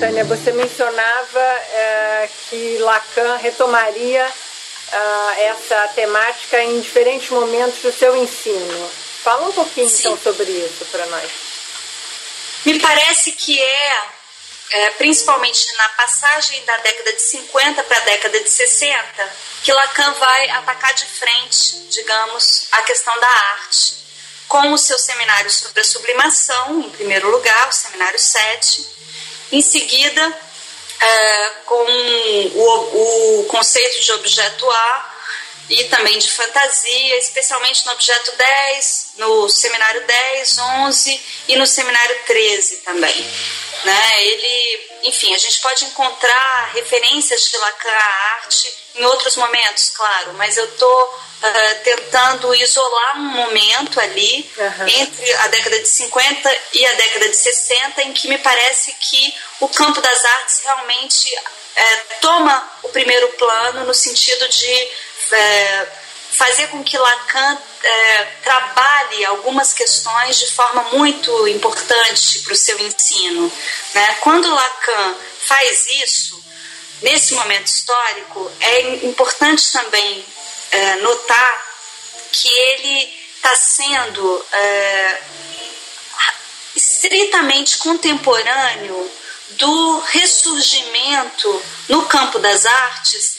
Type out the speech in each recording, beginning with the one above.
Tânia, você mencionava é, que Lacan retomaria é, essa temática em diferentes momentos do seu ensino. Fala um pouquinho Sim. então sobre isso para nós. Me parece que é, é, principalmente na passagem da década de 50 para a década de 60, que Lacan vai atacar de frente, digamos, a questão da arte. Com o seu seminário sobre a sublimação, em primeiro lugar, o seminário 7, em seguida, é, com o, o conceito de objeto A e também de fantasia, especialmente no objeto 10, no seminário 10, 11 e no seminário 13 também. Né? Ele, enfim, a gente pode encontrar referências de Lacan à arte em outros momentos, claro, mas eu estou uh, tentando isolar um momento ali uhum. entre a década de 50 e a década de 60 em que me parece que o campo das artes realmente é, toma o primeiro plano no sentido de é, fazer com que Lacan é, trabalhe algumas questões de forma muito importante para o seu ensino. Né? Quando Lacan faz isso, nesse momento histórico, é importante também é, notar que ele está sendo é, estritamente contemporâneo do ressurgimento no campo das artes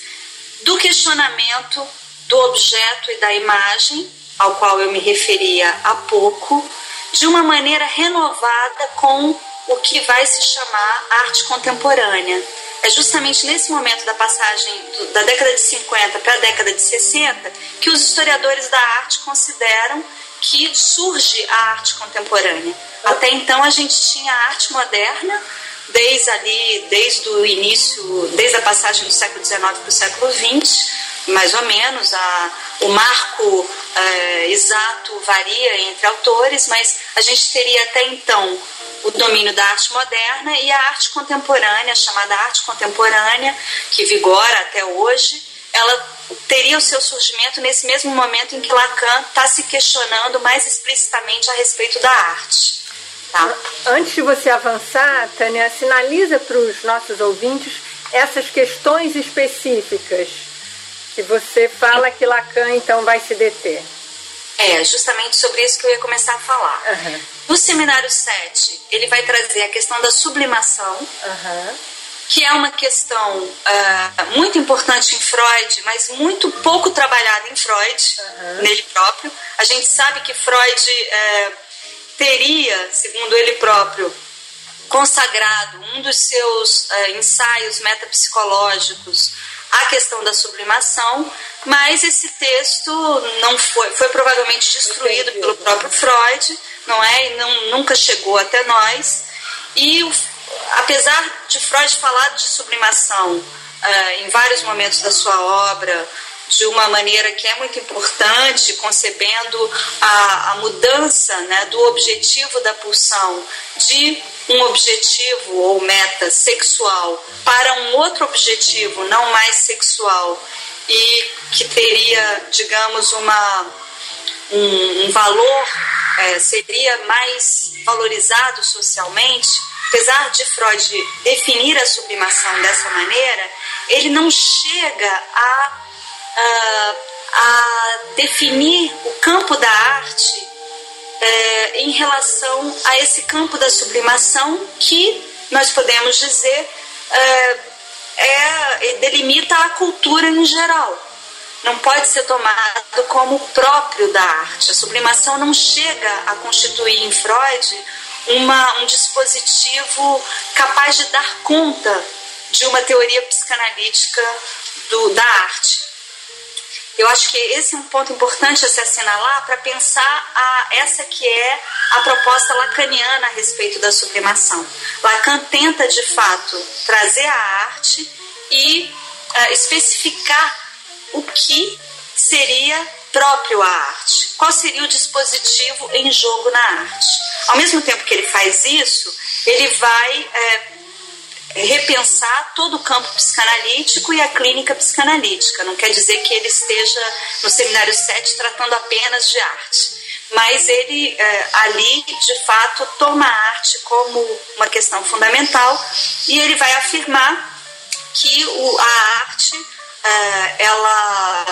do questionamento do objeto e da imagem, ao qual eu me referia há pouco, de uma maneira renovada com o que vai se chamar arte contemporânea. É justamente nesse momento da passagem do, da década de 50 para a década de 60 que os historiadores da arte consideram que surge a arte contemporânea. Até então a gente tinha a arte moderna, desde ali, desde o início, desde a passagem do século XIX para o século XX, mais ou menos. A, o marco é, exato varia entre autores, mas a gente teria até então o domínio da arte moderna e a arte contemporânea, chamada arte contemporânea, que vigora até hoje, ela teria o seu surgimento nesse mesmo momento em que Lacan está se questionando mais explicitamente a respeito da arte. Tá? Antes de você avançar, Tânia, sinaliza para os nossos ouvintes essas questões específicas que você fala que Lacan então vai se deter. É, justamente sobre isso que eu ia começar a falar. Uhum. No seminário 7, ele vai trazer a questão da sublimação, uhum. que é uma questão uh, muito importante em Freud, mas muito pouco trabalhada em Freud, uhum. nele próprio. A gente sabe que Freud uh, teria, segundo ele próprio, consagrado um dos seus uh, ensaios metapsicológicos à questão da sublimação, mas esse texto não foi, foi provavelmente destruído pelo próprio Freud, não é? E não, nunca chegou até nós. E o, apesar de Freud falar de sublimação uh, em vários momentos da sua obra, de uma maneira que é muito importante, concebendo a, a mudança né, do objetivo da pulsão de um objetivo ou meta sexual para um outro objetivo não mais sexual e que teria, digamos, uma, um, um valor, é, seria mais valorizado socialmente, apesar de Freud definir a sublimação dessa maneira, ele não chega a, a, a definir o campo da arte é, em relação a esse campo da sublimação que nós podemos dizer é, é, delimita a cultura em geral. Não pode ser tomado como próprio da arte. A sublimação não chega a constituir em Freud uma, um dispositivo capaz de dar conta de uma teoria psicanalítica do, da arte. Eu acho que esse é um ponto importante a se assinalar para pensar a, essa que é a proposta lacaniana a respeito da sublimação. Lacan tenta, de fato, trazer a arte e uh, especificar o que seria próprio à arte, qual seria o dispositivo em jogo na arte. Ao mesmo tempo que ele faz isso, ele vai é, repensar todo o campo psicanalítico e a clínica psicanalítica. Não quer dizer que ele esteja no seminário 7 tratando apenas de arte. mas ele é, ali, de fato, toma a arte como uma questão fundamental e ele vai afirmar que o, a arte é, ela,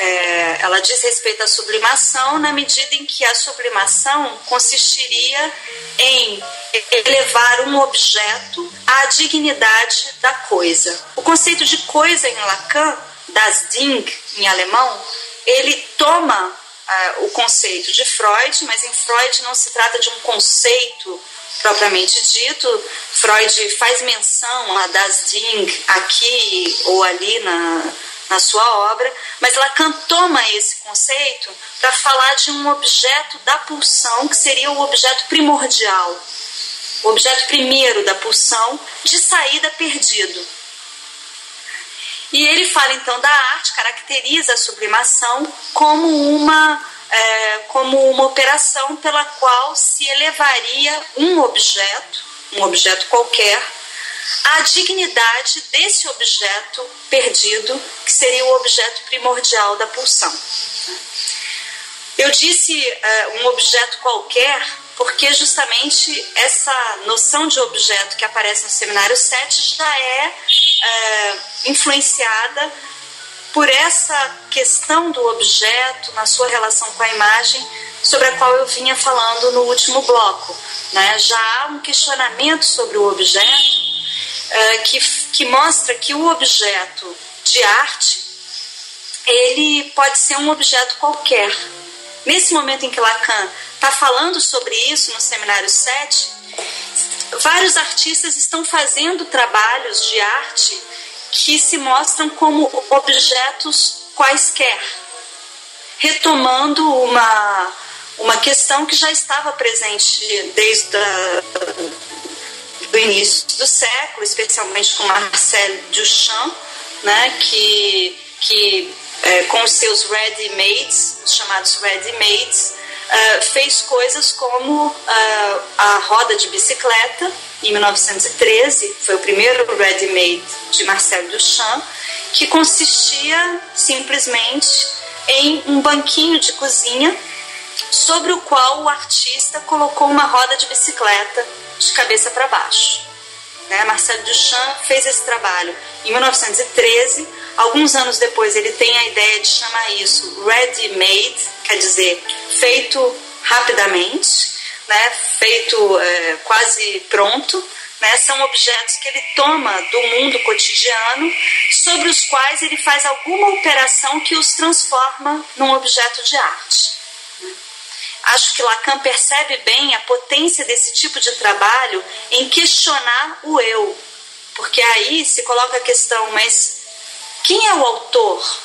é, ela diz respeito à sublimação na medida em que a sublimação consistiria em elevar um objeto à dignidade da coisa. O conceito de coisa em Lacan, das Ding em alemão, ele toma uh, o conceito de Freud, mas em Freud não se trata de um conceito propriamente dito. Freud faz menção a das Ding aqui ou ali na, na sua obra, mas Lacan toma esse conceito para falar de um objeto da pulsão que seria o objeto primordial, o objeto primeiro da pulsão de saída perdido. E ele fala então da arte, caracteriza a sublimação como uma, é, como uma operação pela qual se elevaria um objeto, um objeto qualquer, à dignidade desse objeto perdido, que seria o objeto primordial da pulsão. Eu disse é, um objeto qualquer porque justamente essa noção de objeto que aparece no seminário 7 já é, é influenciada por essa questão do objeto na sua relação com a imagem, sobre a qual eu vinha falando no último bloco. Né? Já há um questionamento sobre o objeto é, que, que mostra que o objeto de arte ele pode ser um objeto qualquer. Nesse momento em que Lacan está falando sobre isso no seminário 7, vários artistas estão fazendo trabalhos de arte que se mostram como objetos quaisquer, retomando uma, uma questão que já estava presente desde o início do século, especialmente com Marcel Duchamp, né, que, que é, com os seus ready-mades, chamados ready-mades, uh, fez coisas como uh, a roda de bicicleta, em 1913, foi o primeiro ready-made de Marcel Duchamp, que consistia simplesmente em um banquinho de cozinha sobre o qual o artista colocou uma roda de bicicleta de cabeça para baixo. Né? Marcel Duchamp fez esse trabalho em 1913. Alguns anos depois, ele tem a ideia de chamar isso ready-made, quer dizer, feito rapidamente, né? feito é, quase pronto. Né? São objetos que ele toma do mundo cotidiano, sobre os quais ele faz alguma operação que os transforma num objeto de arte. Acho que Lacan percebe bem a potência desse tipo de trabalho em questionar o eu, porque aí se coloca a questão, mas quem é o autor?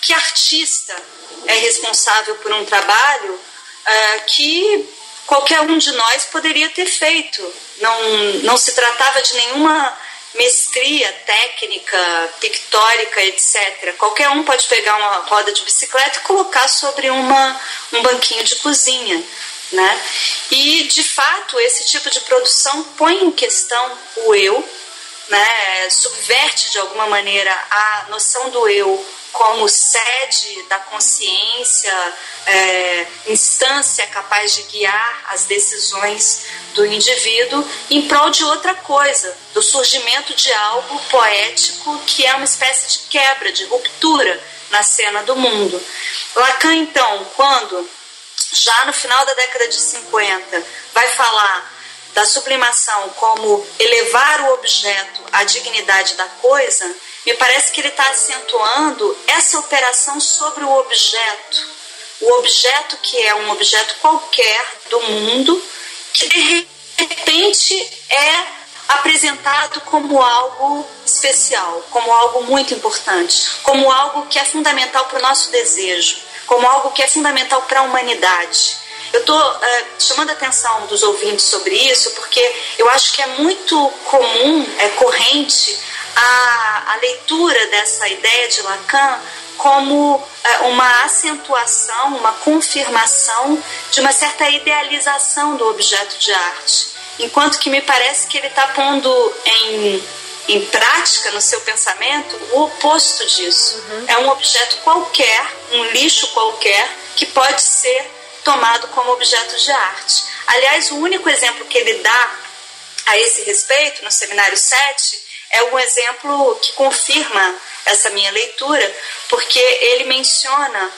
Que artista é responsável por um trabalho uh, que qualquer um de nós poderia ter feito? Não, não se tratava de nenhuma mestria técnica, pictórica, etc. Qualquer um pode pegar uma roda de bicicleta e colocar sobre uma, um banquinho de cozinha. Né? E, de fato, esse tipo de produção põe em questão o eu, né? subverte de alguma maneira a noção do eu como sede da consciência, é, instância capaz de guiar as decisões do indivíduo em prol de outra coisa, do surgimento de algo poético que é uma espécie de quebra, de ruptura na cena do mundo. Lacan, então, quando já no final da década de 50 vai falar da sublimação como elevar o objeto à dignidade da coisa, me parece que ele está acentuando essa operação sobre o objeto. O objeto que é um objeto qualquer do mundo, que de repente é apresentado como algo especial, como algo muito importante, como algo que é fundamental para o nosso desejo, como algo que é fundamental para a humanidade. Eu estou uh, chamando a atenção dos ouvintes sobre isso porque eu acho que é muito comum, é corrente a, a leitura dessa ideia de Lacan como uh, uma acentuação, uma confirmação de uma certa idealização do objeto de arte. Enquanto que me parece que ele está pondo em, em prática no seu pensamento o oposto disso. Uhum. É um objeto qualquer, um lixo qualquer, que pode ser tomado como objeto de arte. Aliás, o único exemplo que ele dá a esse respeito, no seminário 7, é um exemplo que confirma essa minha leitura, porque ele menciona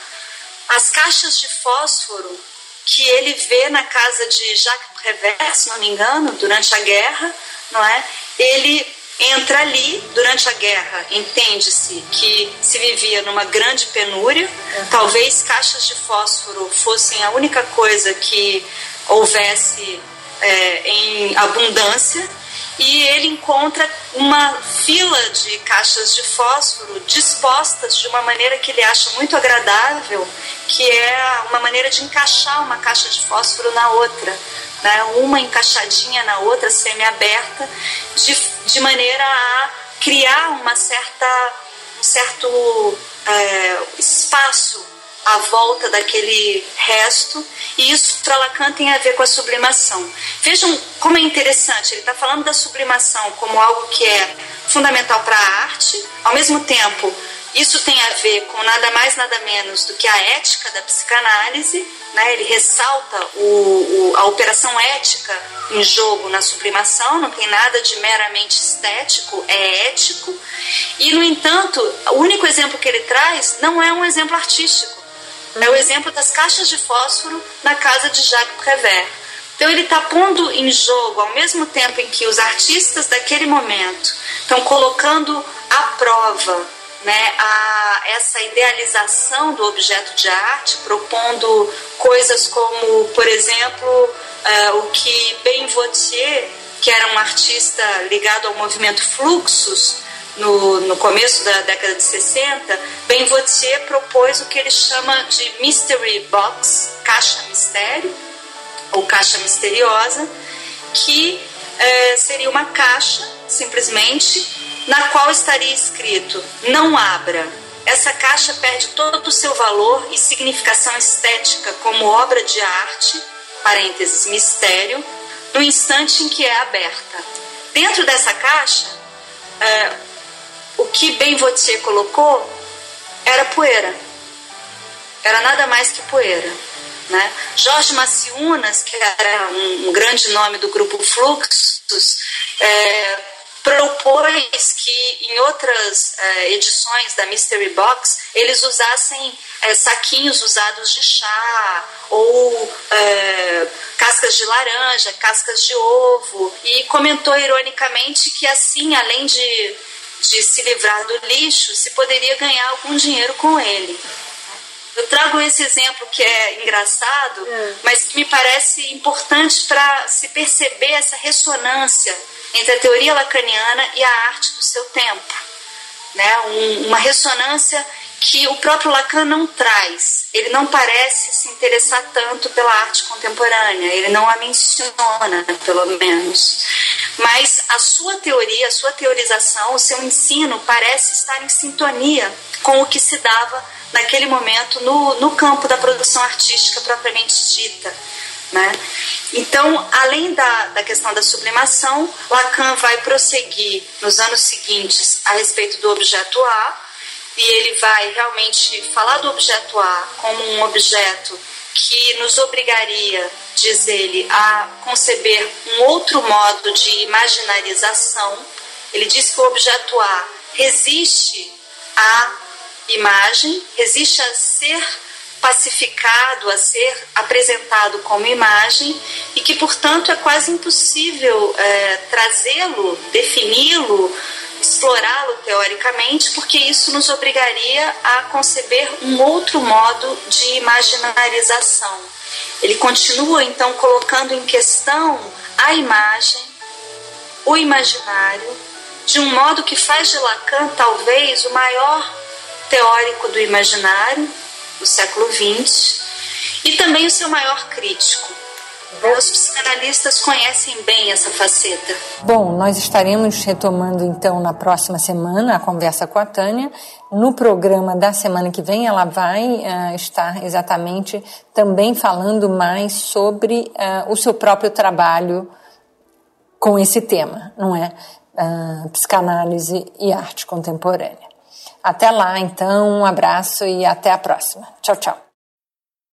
as caixas de fósforo que ele vê na casa de Jacques Prévert, se não me engano, durante a guerra, não é? Ele entra ali durante a guerra, entende-se que se vivia numa grande penúria, uhum. talvez caixas de fósforo fossem a única coisa que houvesse é, em abundância e ele encontra uma fila de caixas de fósforo dispostas de uma maneira que ele acha muito agradável, que é uma maneira de encaixar uma caixa de fósforo na outra, né? uma encaixadinha na outra, semi-aberta, de, de maneira a criar uma certa, um certo é, espaço à volta daquele resto, e isso para Lacan tem a ver com a sublimação. Vejam como é interessante, ele está falando da sublimação como algo que é fundamental para a arte, ao mesmo tempo, isso tem a ver com nada mais, nada menos do que a ética da psicanálise, né? ele ressalta o, o, a operação ética em jogo na sublimação, não tem nada de meramente estético, é ético, e no entanto, o único exemplo que ele traz não é um exemplo artístico é o exemplo das caixas de fósforo na casa de Jacques Prévert. Então ele está pondo em jogo, ao mesmo tempo em que os artistas daquele momento estão colocando à prova né, a, essa idealização do objeto de arte, propondo coisas como, por exemplo, uh, o que Ben Vautier, que era um artista ligado ao movimento Fluxus, no, no começo da década de 60, Ben Vautier propôs o que ele chama de Mystery Box, caixa mistério, ou caixa misteriosa, que é, seria uma caixa, simplesmente, na qual estaria escrito: não abra. Essa caixa perde todo o seu valor e significação estética como obra de arte, parênteses, mistério, no instante em que é aberta. Dentro dessa caixa, é, o que Ben Vautier colocou era poeira. Era nada mais que poeira. Né? Jorge Maciunas, que era um, um grande nome do grupo Fluxus, é, propôs que em outras é, edições da Mystery Box eles usassem é, saquinhos usados de chá ou é, cascas de laranja, cascas de ovo e comentou ironicamente que assim, além de de se livrar do lixo, se poderia ganhar algum dinheiro com ele. Eu trago esse exemplo que é engraçado, é. mas que me parece importante para se perceber essa ressonância entre a teoria lacaniana e a arte do seu tempo. Né? Um, uma ressonância que o próprio Lacan não traz. Ele não parece se interessar tanto pela arte contemporânea, ele não a menciona, pelo menos. Mas a sua teoria, a sua teorização, o seu ensino parece estar em sintonia com o que se dava naquele momento no, no campo da produção artística propriamente dita. Né? Então, além da, da questão da sublimação, Lacan vai prosseguir nos anos seguintes a respeito do objeto A, e ele vai realmente falar do objeto A como um objeto que nos obrigaria, diz ele, a conceber um outro modo de imaginarização. Ele diz que o objeto A resiste à imagem, resiste a ser pacificado, a ser apresentado como imagem e que, portanto, é quase impossível é, trazê-lo, defini-lo, explorá-lo teoricamente, porque isso nos obrigaria a conceber um outro modo de imaginarização. Ele continua então colocando em questão a imagem, o imaginário, de um modo que faz de Lacan talvez o maior teórico do imaginário do século XX e também o seu maior crítico. Os psicanalistas conhecem bem essa faceta. Bom, nós estaremos retomando então na próxima semana a conversa com a Tânia. No programa da semana que vem, ela vai uh, estar exatamente também falando mais sobre uh, o seu próprio trabalho com esse tema, não é? Uh, psicanálise e arte contemporânea. Até lá, então, um abraço e até a próxima. Tchau, tchau.